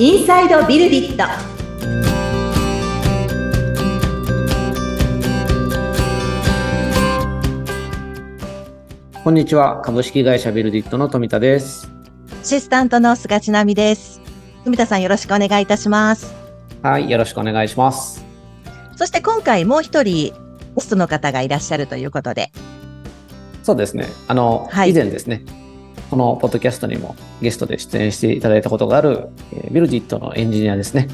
インサイドビルディットこんにちは。株式会社ビルディットの富田です。アシスタントの菅千奈美です。富田さんよろしくお願いいたします。はい。よろしくお願いします。そして今回もう一人ゲストの方がいらっしゃるということで。そうですね。あの、はい以前ですね、このポッドキャストにもゲストで出演していただいたことがある、えービルディットのエンジニアですね、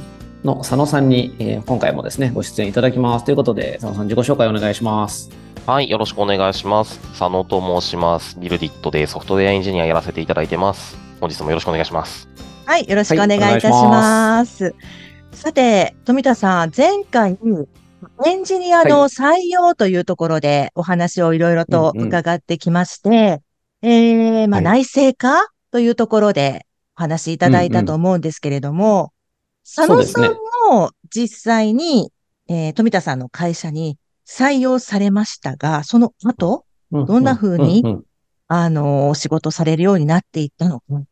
の佐野さんに、えー今回もですね、ご出演いただきます。ということで、佐野さん自己紹介お願いします。はい、よろしくお願いします。佐野と申します。ビルディットでソフトウェアエンジニアやらせていただいてます。本日もよろしくお願いします。はい、よろしくお願いいたしはいお願ます。さて、富田さん、前回、エンジニアの採用というところでお話をいろいろと伺ってきまして、えー、まあ、はい内製化というところでお話しいただいたと思うんですけれども、佐野さんも実際に、えー富田さんの会社に採用されましたが、その後、うどんな風にうんうんあの、お仕事されるようになっていったのか。うん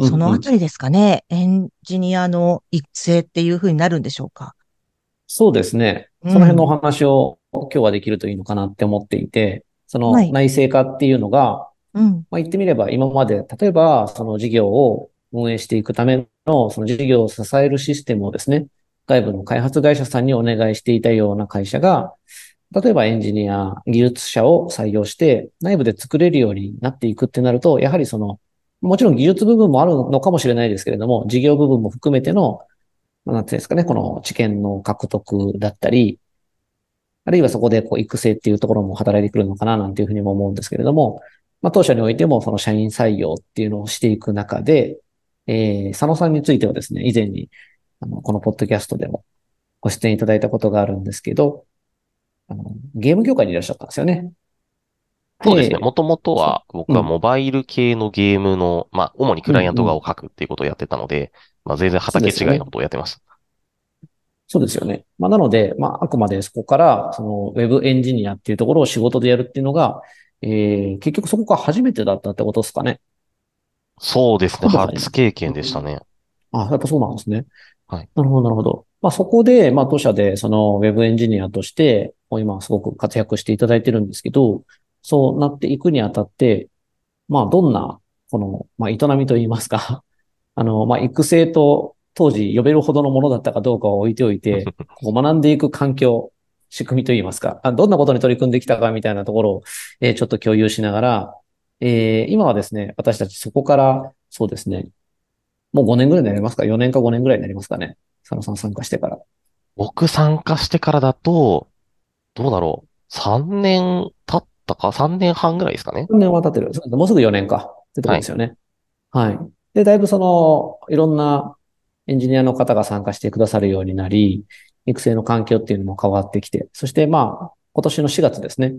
そのあたりですかね？エンジニアの育成っていう風になるんでしょうか？そうですね。うんその辺のお話を今日はできるといいのかなって思っていて、そのはい内製化っていうのが、うん。まあ、言ってみれば今まで、例えばその事業を運営していくためのその事業を支えるシステムをですね、外部の開発会社さんにお願いしていたような会社が、例えばエンジニア、技術者を採用して内部で作れるようになっていくってなると、やはりその、もちろん技術部分もあるのかもしれないですけれども、事業部分も含めての、まあなんていうんですかね、この知見の獲得だったり、あるいはそこでこう育成っていうところも働いてくるのかななんていうふうにも思うんですけれども、まあ、当社においてもその社員採用っていうのをしていく中で、えー、佐野さんについてはですね、以前に、あの、このポッドキャストでもご出演いただいたことがあるんですけど、あの、ゲーム業界にいらっしゃったんですよね。そうですね。でもともとは僕はうんモバイル系のゲームの、まあ、主にクライアント側を書くっていうことをやってたので、まあ、全然畑違いのことをやってました。そうですよね。まあ、なので、まあ、あくまでそこから、その、ウェブエンジニアっていうところを仕事でやるっていうのが、えー、結局そこが初めてだったってことですかね。そうですね。初経験でしたね。あ、やっぱそうなんですね。はい。なるほど、なるほど。まあ、そこで、まあ、当社で、その、ウェブエンジニアとして、今すごく活躍していただいてるんですけど、そうなっていくにあたって、まあ、どんな、この、まあ、営みといいますか、あの、まあ、育成と、当時呼べるほどのものだったかどうかを置いておいて、こう学んでいく環境、仕組みといいますか、あどんなことに取り組んできたかみたいなところを、えーちょっと共有しながら、えー今はですね、私たちそこから、そうですね、もう5年ぐらいになりますか ?4 年か5年ぐらいになりますかね？佐野さん参加してから。僕参加してからだと、どうだろう？3年経ったか ?3 年半ぐらいですかね？4年は経ってる。もうすぐ4年か。ってところですよね。はい。で、だいぶその、いろんなエンジニアの方が参加してくださるようになり、育成の環境っていうのも変わってきて、そしてまあ、今年の4月ですね。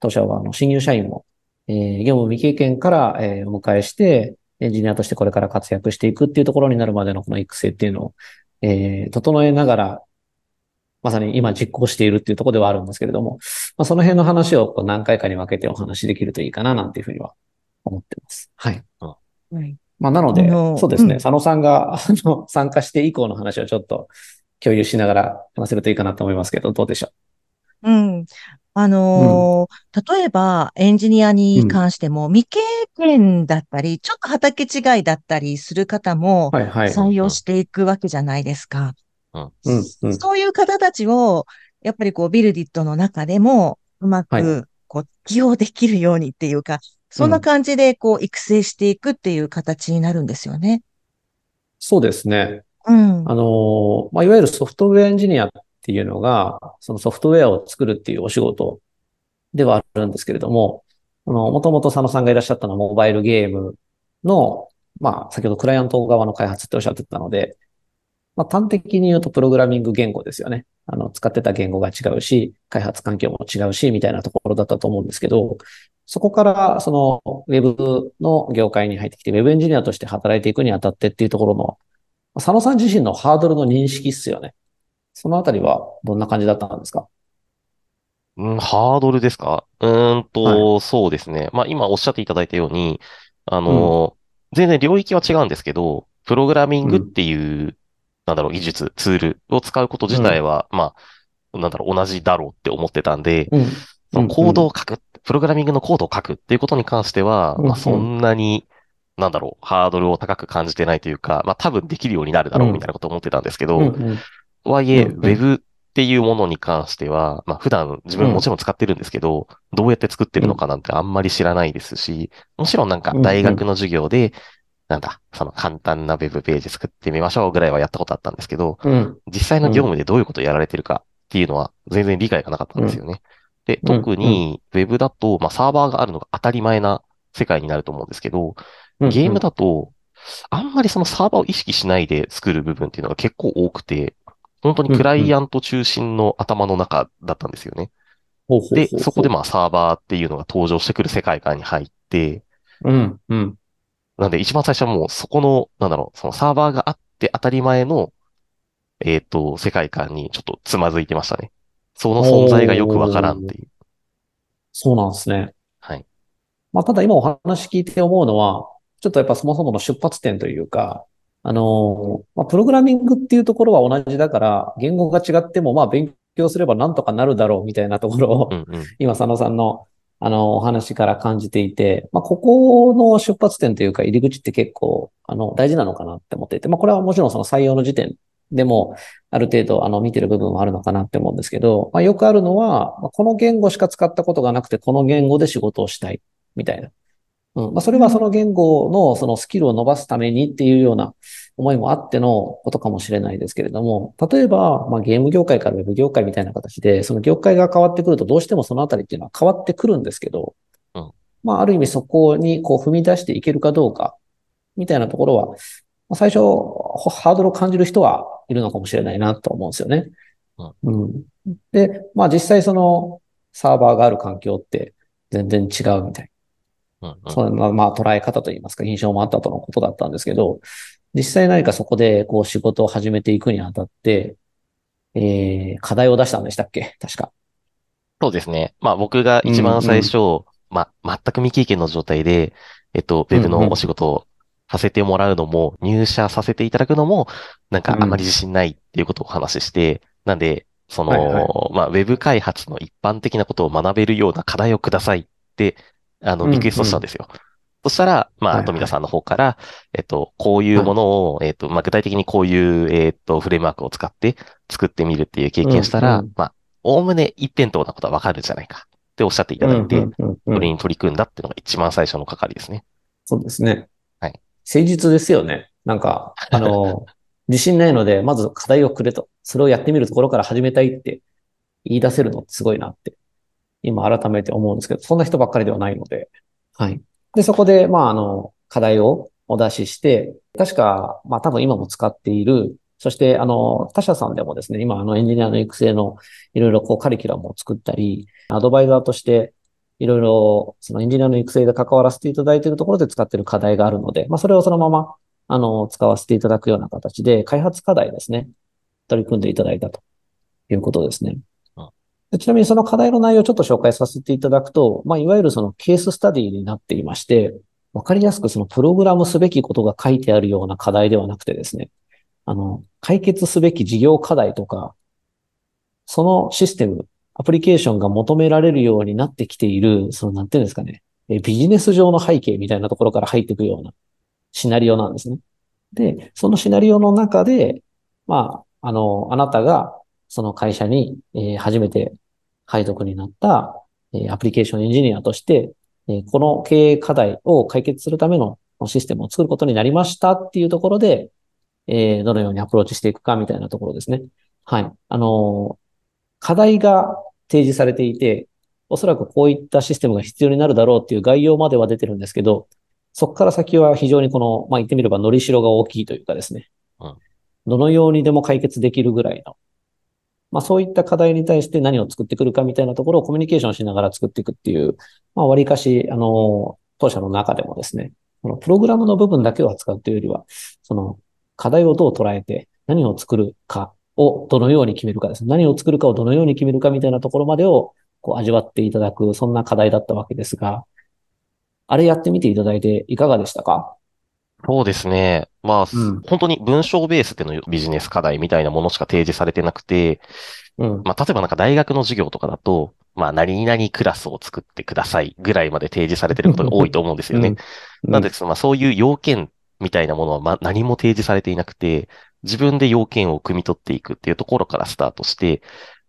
当社はあの新入社員も、えー業務未経験から、えーお迎えして、エンジニアとしてこれから活躍していくっていうところになるまでのこの育成っていうのを、えー整えながら、まさに今実行しているっていうところではあるんですけれども、まあ、その辺の話をこう何回かに分けてお話しできるといいかななんていうふうには思ってます。はい。はい。まあ、なのでそうですね、うん佐野さんが、あの、参加して以降の話をちょっと共有しながら話せるといいかなと思いますけど、どうでしょう？ん。あのー例えばエンジニアに関しても未経験だったり、ちょっと畑違いだったりする方も。採用していくわけじゃないですか。うん。うん、うん。そういう方たちを、やっぱりこう、ビルディットの中でも、うまはく、こう、起用できるようにっていうか、そんな感じで、こう、育成していくっていう形になるんですよね。そうですね。うん。あの、まあ、いわゆるソフトウェアエンジニアっていうのが、そのソフトウェアを作るっていうお仕事ではあるんですけれども、あの、もともと佐野さんがいらっしゃったのはモバイルゲームの、まあ、先ほどクライアント側の開発っておっしゃってたので、まあ、端的に言うとプログラミング言語ですよね。あの、使ってた言語が違うし、開発環境も違うし、みたいなところだったと思うんですけど、そこから、その、ウェブの業界に入ってきて、ウェブエンジニアとして働いていくにあたってっていうところの、佐野さん自身のハードルの認識っすよね。そのあたりはどんな感じだったんですか？うん、ハードルですか？うーんと、そうですね。まあ今おっしゃっていただいたように、あの、全然領域は違うんですけど、プログラミングっていう、なんだろう、技術、ツールを使うこと自体は、まあ、なんだろう、同じだろうって思ってたんで、うん。そのコードを書く、プログラミングのコードを書くっていうことに関しては、うんまあそんなに、なんだろう、ハードルを高く感じてないというか、まあ多分できるようになるだろうみたいなことを思ってたんですけど、うんうん。とはいえ、うんうん。ウェブっていうものに関しては、まあ普段自分もちろん使ってるんですけど、どうやって作ってるのかなんてあんまり知らないですし、もちろんなんか大学の授業で、なんだ、その簡単なウェブページ作ってみましょうぐらいはやったことあったんですけど、うん。実際の業務でどういうことをやられてるかっていうのは全然理解がなかったんですよね。で、うん特に Web だと、まあ、サーバーがあるのが当たり前な世界になると思うんですけど、ゲームだと、あんまりそのサーバーを意識しないで作る部分っていうのが結構多くて、本当にクライアント中心の頭の中だったんですよね。で、そこでまあサーバーっていうのが登場してくる世界観に入って、うん、うん。なんで一番最初はもうそこの、なんだろう、そのサーバーがあって当たり前の、えっ、と、世界観にちょっとつまずいてましたね。その存在がよくわからんっていう。そうなんですね。はい。まあ、ただ今お話聞いて思うのは、ちょっとやっぱそもそもの出発点というか、あの、まあ、プログラミングっていうところは同じだから、言語が違っても、まあ、勉強すればなんとかなるだろうみたいなところをう、んうん。今、佐野さんの、あの、お話から感じていて、まあ、ここの出発点というか、入り口って結構、あの、大事なのかなって思っていて、まあ、これはもちろんその採用の時点でも、ある程度、あの、見てる部分はあるのかなって思うんですけど、まあ、よくあるのは、まあこの言語しか使ったことがなくて、この言語で仕事をしたい、みたいな。うん。まあ、それはその言語のそのスキルを伸ばすためにっていうような思いもあってのことかもしれないですけれども、例えば、まあ、ゲーム業界からウェブ業界みたいな形で、その業界が変わってくるとどうしてもそのあたりっていうのは変わってくるんですけど、うんまあ、ある意味そこにこう踏み出していけるかどうか、みたいなところは、まあ最初、ほハードルを感じる人はいるのかもしれないなと思うんですよね。うん。で、まあ実際そのサーバーがある環境って全然違うみたいうんうんな。そんな、まあ捉え方といいますか印象もあったとのことだったんですけど、実際何かそこでこう仕事を始めていくにあたって、えー、課題を出したんでしたっけ？確か。そうですね。まあ僕が一番最初、まあ全く未経験の状態で、えっと、ウェブのお仕事をさせてもらうのも、入社させていただくのも、なんかあまり自信ないっていうことをお話しして、なんで、その、はいはい。まあウェブ開発の一般的なことを学べるような課題をくださいって、あの、うんリクエストしたんですよ。そしたら、まあ、はいはい。富田さんの方から、えっと、こういうものを、えっと、まあ、具体的にこういう、えっと、フレームワークを使って作ってみるっていう経験したら、うんうんまあ、おおむね一辺倒なことはわかるじゃないか。っておっしゃっていただいて、うんうんうんうん。それに取り組んだっていうのが一番最初の係ですね。そうですね。はい。誠実ですよね。なんか、あの、自信ないので、まず課題をくれと。それをやってみるところから始めたいって言い出せるのってすごいなって、今改めて思うんですけど、そんな人ばっかりではないので。はい。で、そこで、まあ、あの、課題をお出しして、確か、まあ多分今も使っている、そして、あの、他社さんでもですね、今、あの、エンジニアの育成のいろいろこうカリキュラムを作ったり、アドバイザーとして、いろいろ、そのエンジニアの育成で関わらせていただいているところで使っている課題があるので、まあ、それをそのまま、あの、使わせていただくような形で、開発課題ですね、取り組んでいただいたということですね。ちなみにその課題の内容をちょっと紹介させていただくと、まあ、いわゆるそのケーススタディになっていまして、わかりやすくそのプログラムすべきことが書いてあるような課題ではなくてですね、あの、解決すべき事業課題とか、そのシステム、アプリケーションが求められるようになってきている、その、なんていうんですかね、ビジネス上の背景みたいなところから入っていくようなシナリオなんですね。で、そのシナリオの中で、まあ、あの、あなたがその会社に、え初めて配属になった、えアプリケーションエンジニアとして、えこの経営課題を解決するためのシステムを作ることになりましたっていうところで、えどのようにアプローチしていくかみたいなところですね。はい。あの課題が提示されていて、おそらくこういったシステムが必要になるだろうっていう概要までは出てるんですけど、そこから先は非常にこの、まあ、言ってみれば、のりしろが大きいというかですね。うんどのようにでも解決できるぐらいの。まあ、そういった課題に対して何を作ってくるかみたいなところをコミュニケーションしながら作っていくっていう、まあ、割かし、あの、当社の中でもですね、このプログラムの部分だけを扱うというよりは、その課題をどう捉えて何を作るかをどのように決めるかですね。何を作るかをどのように決めるかみたいなところまでをこう味わっていただく、そんな課題だったわけですが、あれやってみていただいていかがでしたか？そうですね。まあ、うん本当に文章ベースでのビジネス課題みたいなものしか提示されてなくて、うん。まあ、例えばなんか大学の授業とかだと、まあ、何々クラスを作ってくださいぐらいまで提示されてることが多いと思うんですよね。うん。なんで、そのまあ、そういう要件みたいなものは、まあ、何も提示されていなくて、自分で要件を汲み取っていくっていうところからスタートして、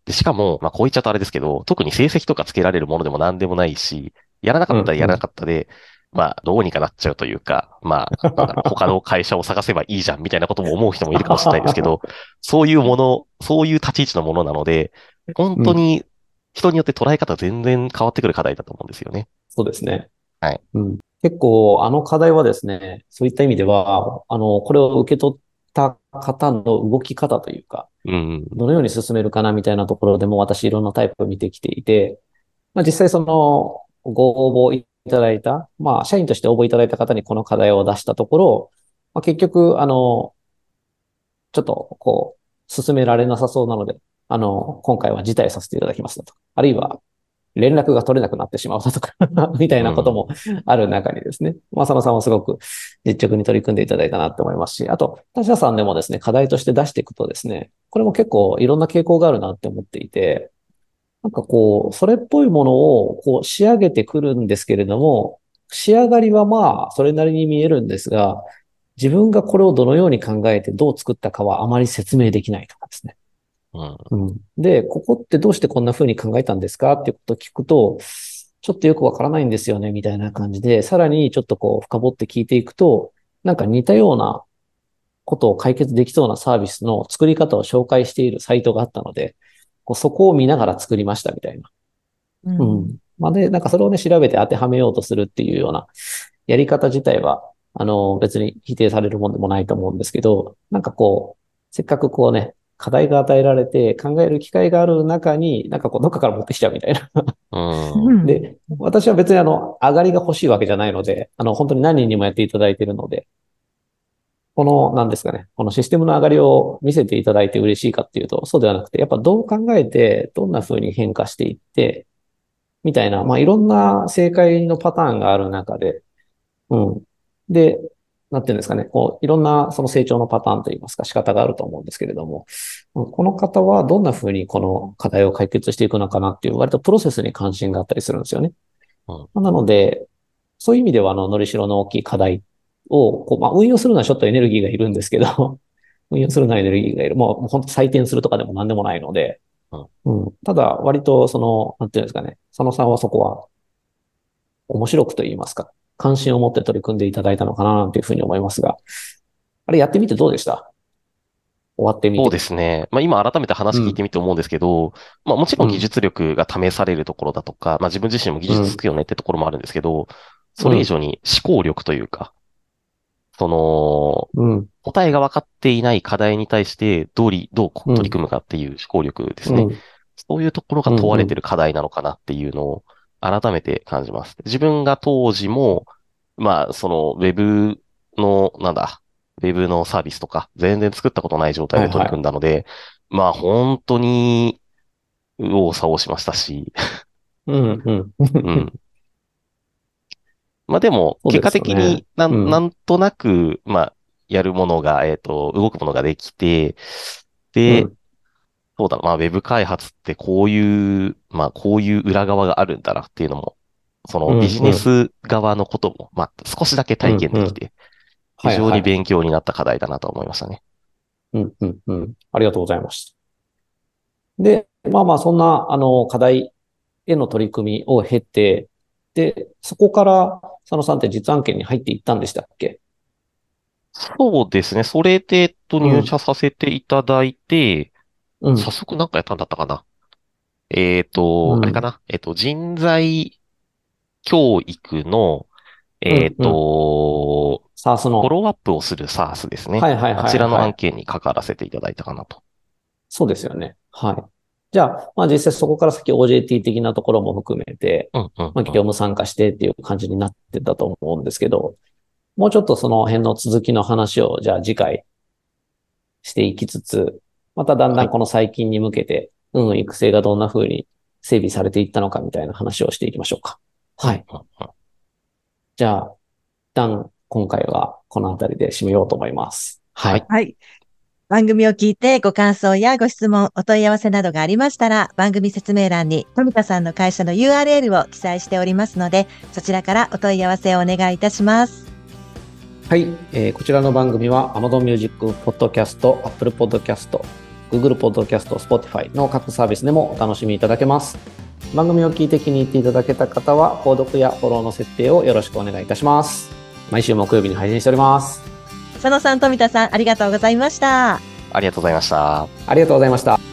で、しかも、まあ、こう言っちゃうとあれですけど、特に成績とかつけられるものでも何でもないし、やらなかったらやらなかったで、まあ、どうにかなっちゃうというか、まあ、他の会社を探せばいいじゃんみたいなことも思う人もいるかもしれないですけど、そういうもの、そういう立ち位置のものなので、本当に人によって捉え方全然変わってくる課題だと思うんですよね。そうですね。はい。うん。結構、あの課題はですね、そういった意味では、あの、これを受け取った方の動き方というか、うん。どのように進めるかなみたいなところでも私いろんなタイプを見てきていて、まあ実際そのご応募いただいた、まあ社員として応募いただいた方にこの課題を出したところ、まあ結局、あの、ちょっとこう、進められなさそうなので、あの、今回は辞退させていただきますだとか、あるいは連絡が取れなくなってしまうだとか みたいなこともある中にですね、まあ佐野さんはすごく実直に取り組んでいただいたなと思いますし、あと、他社さんでもですね、課題として出していくとですね、これも結構いろんな傾向があるなって思っていて、なんかこう、それっぽいものをこう仕上げてくるんですけれども、仕上がりはまあ、それなりに見えるんですが、自分がこれをどのように考えてどう作ったかはあまり説明できないとかですね。うん。うん。で、ここってどうしてこんな風に考えたんですか？っていうことを聞くと、ちょっとよくわからないんですよね、みたいな感じで、さらにちょっとこう深掘って聞いていくと、なんか似たようなことを解決できそうなサービスの作り方を紹介しているサイトがあったので、こうそこを見ながら作りましたみたいな。ううん。まあ、で、なんかそれをね、調べて当てはめようとするっていうようなやり方自体は、あの、別に否定されるもんでもないと思うんですけど、なんかこう、せっかくこうね、課題が与えられて考える機会がある中に、なんかこう、どっかから持ってきちゃうみたいな。うん。うんで、私は別にあの、上がりが欲しいわけじゃないので、あの、本当に何人にもやっていただいているので、この、なんですかね、このシステムの上がりを見せていただいて嬉しいかっていうと、そうではなくて、やっぱどう考えて、どんな風に変化していって、みたいな、まあ、いろんな正解のパターンがある中で、うん。で、なんていうんですかね、こう、いろんなその成長のパターンといいますか仕方があると思うんですけれども、うんこの方はどんな風にこの課題を解決していくのかなっていう、割とプロセスに関心があったりするんですよね。うんなので、そういう意味では、あの、のりしろの大きい課題を、こう、まあ、運用するのはちょっとエネルギーがいるんですけど、運用するのはエネルギーがいる。もう、もう本当採点するとかでも何でもないので、うん。ただ、割と、その、なんていうんですかね、佐野さんはそこは、面白くと言いますか、関心を持って取り組んでいただいたのかな、なんていうふうに思いますが、あれやってみてどうでした？終わってみて。そうですね。まあ今改めて話聞いてみて思うんですけど、まあもちろん技術力が試されるところだとか、まあ自分自身も技術つくよねってところもあるんですけど、それ以上に思考力というか、その、うん。答えが分かっていない課題に対して、どうり、どう取り組むかっていう思考力ですね。うん。そういうところが問われてる課題なのかなっていうのを改めて感じます。自分が当時も、まあ、その、ウェブの、なんだ、ウェブのサービスとか、全然作ったことない状態で取り組んだので、まあ、本当に、右往左往しましたし、うん。うん。うん。まあでも、結果的になん、うんなんとなく、まあ、やるものが、えっと、動くものができて、で、うんそうだな、まあ、ウェブ開発ってこういう、まあ、こういう裏側があるんだなっていうのも、そうんうんのビジネス側のことも、まあ、少しだけ体験できて、非常に勉強になった課題だなと思いましたね。うん、うん、うん。ありがとうございました。で、まあまあ、そんな、あの、課題への取り組みを経て、で、そこから、佐野さんって実案件に入っていったんでしたっけ？そうですね。それで、えっと、うん入社させていただいて、うん。早速なんかやったんだったかな。えっと、うんあれかな。えっと、人材教育の、えっと、サースのフォ。ローアップをする SARS ですね。はいはいはいはい。あちらの案件に関わらせていただいたかなと。そうですよね。はい。じゃあ、まあ実際そこから先 OJT 的なところも含めて、うんうん、まあ業務参加してっていう感じになってたと思うんですけど、もうちょっとその辺の続きの話を、じゃあ次回していきつつ、まただんだんこの最近に向けて、うん、育成がどんな風に整備されていったのかみたいな話をしていきましょうか。はい。じゃあ、一旦今回はこの辺りで締めようと思います。はい。はい。番組を聞いてご感想やご質問、お問い合わせなどがありましたら、番組説明欄に富田さんの会社の URL を記載しておりますので、そちらからお問い合わせをお願いいたします。はい、えーこちらの番組は Amazon Music Podcast、Apple Podcast、Google Podcast、Spotify の各サービスでもお楽しみいただけます。番組を聞いて気に入っていただけた方は、購読やフォローの設定をよろしくお願いいたします。毎週木曜日に配信しております。佐野さん、富田さん、ありがとうございました。ありがとうございました。ありがとうございました。